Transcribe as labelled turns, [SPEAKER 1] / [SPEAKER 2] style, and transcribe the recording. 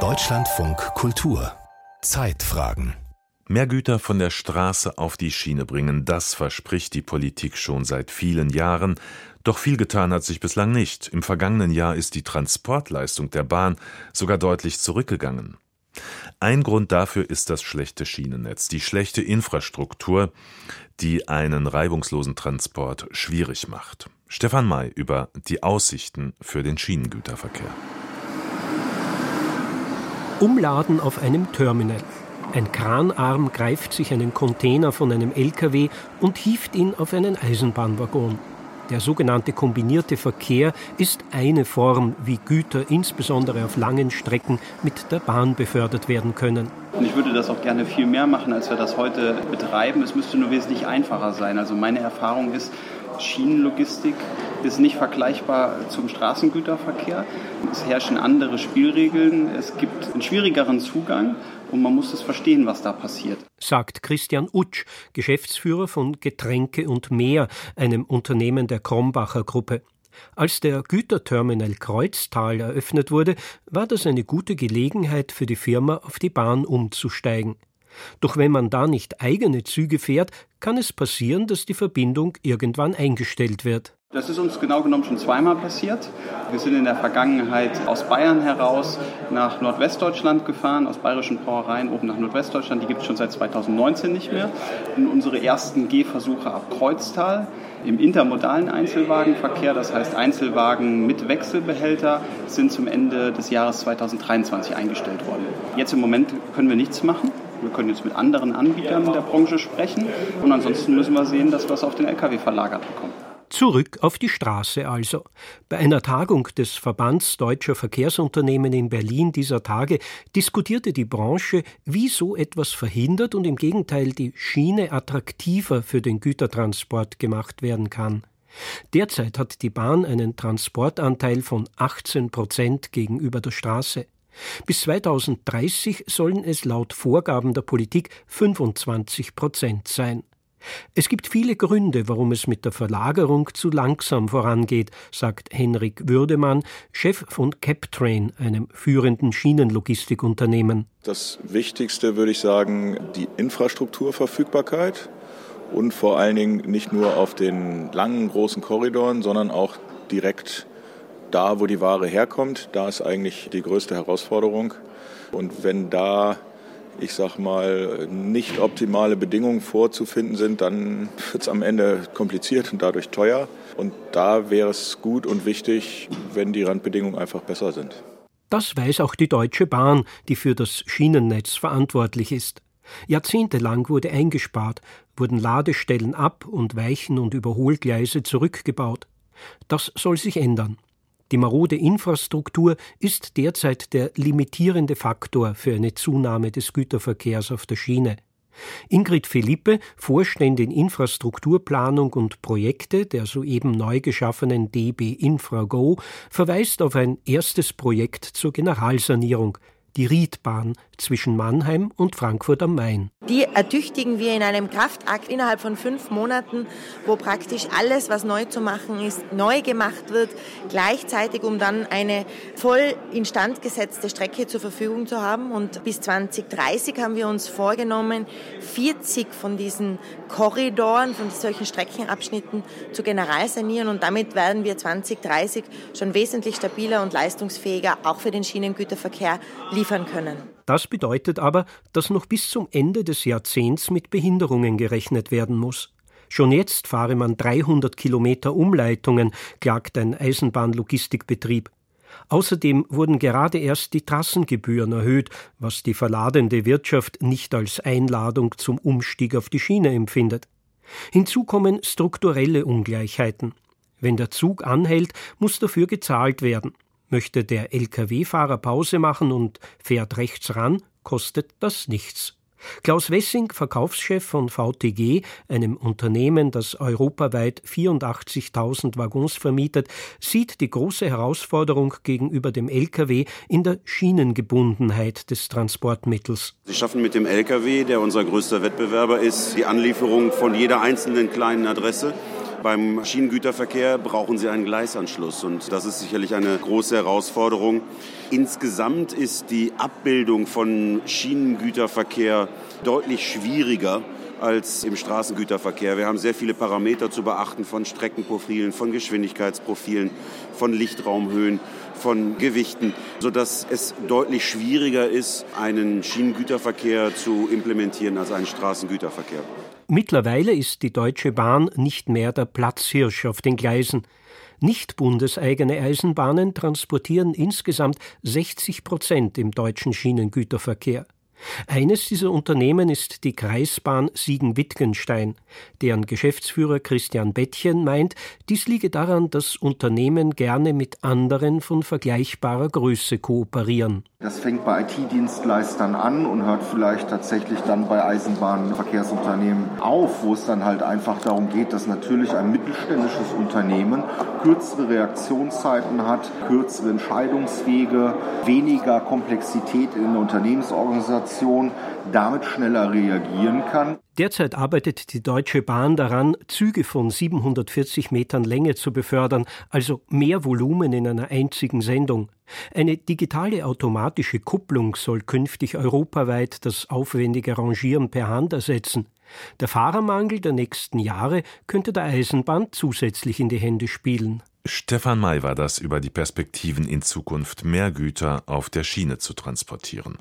[SPEAKER 1] Deutschlandfunk Kultur Zeitfragen
[SPEAKER 2] Mehr Güter von der Straße auf die Schiene bringen, das verspricht die Politik schon seit vielen Jahren. Doch viel getan hat sich bislang nicht. Im vergangenen Jahr ist die Transportleistung der Bahn sogar deutlich zurückgegangen. Ein Grund dafür ist das schlechte Schienennetz, die schlechte Infrastruktur, die einen reibungslosen Transport schwierig macht. Stefan May über die Aussichten für den Schienengüterverkehr.
[SPEAKER 3] Umladen auf einem Terminal. Ein Kranarm greift sich einen Container von einem LKW und hieft ihn auf einen Eisenbahnwaggon. Der sogenannte kombinierte Verkehr ist eine Form, wie Güter insbesondere auf langen Strecken mit der Bahn befördert werden können.
[SPEAKER 4] Und ich würde das auch gerne viel mehr machen, als wir das heute betreiben. Es müsste nur wesentlich einfacher sein. Also meine Erfahrung ist, Schienenlogistik ist nicht vergleichbar zum Straßengüterverkehr. Es herrschen andere Spielregeln. Es gibt einen schwierigeren Zugang und man muss es verstehen, was da passiert.
[SPEAKER 3] Sagt Christian Utsch, Geschäftsführer von Getränke und Mehr, einem Unternehmen der Krombacher Gruppe. Als der Güterterminal Kreuztal eröffnet wurde, war das eine gute Gelegenheit für die Firma, auf die Bahn umzusteigen. Doch wenn man da nicht eigene Züge fährt, kann es passieren, dass die Verbindung irgendwann eingestellt wird.
[SPEAKER 4] Das ist uns genau genommen schon zweimal passiert. Wir sind in der Vergangenheit aus Bayern heraus nach Nordwestdeutschland gefahren, aus bayerischen Brauereien oben nach Nordwestdeutschland. Die gibt es schon seit 2019 nicht mehr. Und unsere ersten Gehversuche ab Kreuztal im intermodalen Einzelwagenverkehr, das heißt Einzelwagen mit Wechselbehälter, sind zum Ende des Jahres 2023 eingestellt worden. Jetzt im Moment können wir nichts machen. Wir können jetzt mit anderen Anbietern der Branche sprechen und ansonsten müssen wir sehen, dass wir es auf den Lkw verlagert bekommen.
[SPEAKER 3] Zurück auf die Straße also. Bei einer Tagung des Verbands Deutscher Verkehrsunternehmen in Berlin dieser Tage diskutierte die Branche, wie so etwas verhindert und im Gegenteil die Schiene attraktiver für den Gütertransport gemacht werden kann. Derzeit hat die Bahn einen Transportanteil von 18 Prozent gegenüber der Straße. Bis 2030 sollen es laut Vorgaben der Politik 25 Prozent sein. Es gibt viele Gründe, warum es mit der Verlagerung zu langsam vorangeht, sagt Henrik Würdemann, Chef von Captrain, einem führenden Schienenlogistikunternehmen.
[SPEAKER 5] Das Wichtigste würde ich sagen, die Infrastrukturverfügbarkeit und vor allen Dingen nicht nur auf den langen, großen Korridoren, sondern auch direkt da, wo die Ware herkommt, da ist eigentlich die größte Herausforderung. Und wenn da, ich sag mal, nicht optimale Bedingungen vorzufinden sind, dann wird es am Ende kompliziert und dadurch teuer. Und da wäre es gut und wichtig, wenn die Randbedingungen einfach besser sind.
[SPEAKER 3] Das weiß auch die Deutsche Bahn, die für das Schienennetz verantwortlich ist. Jahrzehntelang wurde eingespart, wurden Ladestellen ab und Weichen und Überholgleise zurückgebaut. Das soll sich ändern. Die marode Infrastruktur ist derzeit der limitierende Faktor für eine Zunahme des Güterverkehrs auf der Schiene. Ingrid Philippe, Vorständin Infrastrukturplanung und Projekte der soeben neu geschaffenen DB Infrago, verweist auf ein erstes Projekt zur Generalsanierung, die Riedbahn zwischen Mannheim und Frankfurt am Main.
[SPEAKER 6] Die ertüchtigen wir in einem Kraftakt innerhalb von fünf Monaten, wo praktisch alles, was neu zu machen ist, neu gemacht wird, gleichzeitig, um dann eine voll instand gesetzte Strecke zur Verfügung zu haben. Und bis 2030 haben wir uns vorgenommen, 40 von diesen Korridoren, von solchen Streckenabschnitten zu generalsanieren. Und damit werden wir 2030 schon wesentlich stabiler und leistungsfähiger auch für den Schienengüterverkehr liefern können.
[SPEAKER 3] Das bedeutet aber, dass noch bis zum Ende des Jahrzehnts mit Behinderungen gerechnet werden muss. Schon jetzt fahre man 300 Kilometer Umleitungen, klagt ein Eisenbahnlogistikbetrieb. Außerdem wurden gerade erst die Trassengebühren erhöht, was die verladende Wirtschaft nicht als Einladung zum Umstieg auf die Schiene empfindet. Hinzu kommen strukturelle Ungleichheiten. Wenn der Zug anhält, muss dafür gezahlt werden. Möchte der Lkw-Fahrer Pause machen und fährt rechts ran, kostet das nichts. Klaus Wessing, Verkaufschef von VTG, einem Unternehmen, das europaweit 84.000 Waggons vermietet, sieht die große Herausforderung gegenüber dem Lkw in der Schienengebundenheit des Transportmittels.
[SPEAKER 7] Sie schaffen mit dem Lkw, der unser größter Wettbewerber ist, die Anlieferung von jeder einzelnen kleinen Adresse Beim Schienengüterverkehr brauchen sie einen Gleisanschluss und das ist sicherlich eine große Herausforderung. Insgesamt ist die Abbildung von Schienengüterverkehr deutlich schwieriger als im Straßengüterverkehr. Wir haben sehr viele Parameter zu beachten von Streckenprofilen, von Geschwindigkeitsprofilen, von Lichtraumhöhen, von Gewichten, sodass es deutlich schwieriger ist, einen Schienengüterverkehr zu implementieren als einen Straßengüterverkehr.
[SPEAKER 3] Mittlerweile ist die Deutsche Bahn nicht mehr der Platzhirsch auf den Gleisen. Nicht bundeseigene Eisenbahnen transportieren insgesamt 60 Prozent im deutschen Schienengüterverkehr. Eines dieser Unternehmen ist die Kreisbahn Siegen-Wittgenstein. Deren Geschäftsführer Christian Bettchen meint, dies liege daran, dass Unternehmen gerne mit anderen von vergleichbarer Größe kooperieren.
[SPEAKER 8] Das fängt bei IT-Dienstleistern an und hört vielleicht tatsächlich dann bei Eisenbahnverkehrsunternehmen auf, wo es dann halt einfach darum geht, dass natürlich ein mittelständisches Unternehmen kürzere Reaktionszeiten hat, kürzere Entscheidungswege, weniger Komplexität in der Unternehmensorganisation, damit schneller reagieren kann.
[SPEAKER 3] Derzeit arbeitet die Deutsche Bahn daran, Züge von 740 Metern Länge zu befördern, also mehr Volumen in einer einzigen Sendung. Eine digitale automatische Kupplung soll künftig europaweit das aufwendige Rangieren per Hand ersetzen. Der Fahrermangel der nächsten Jahre könnte der Eisenbahn zusätzlich in die Hände spielen.
[SPEAKER 2] Stefan May war das über die Perspektiven in Zukunft, mehr Güter auf der Schiene zu transportieren.